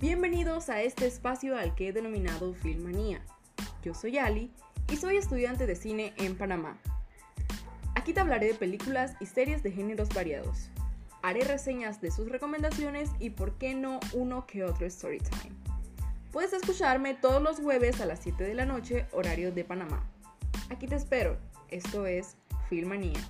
Bienvenidos a este espacio al que he denominado Filmanía. Yo soy Ali y soy estudiante de cine en Panamá. Aquí te hablaré de películas y series de géneros variados. Haré reseñas de sus recomendaciones y por qué no uno que otro story time. Puedes escucharme todos los jueves a las 7 de la noche, horario de Panamá. Aquí te espero. Esto es Filmanía.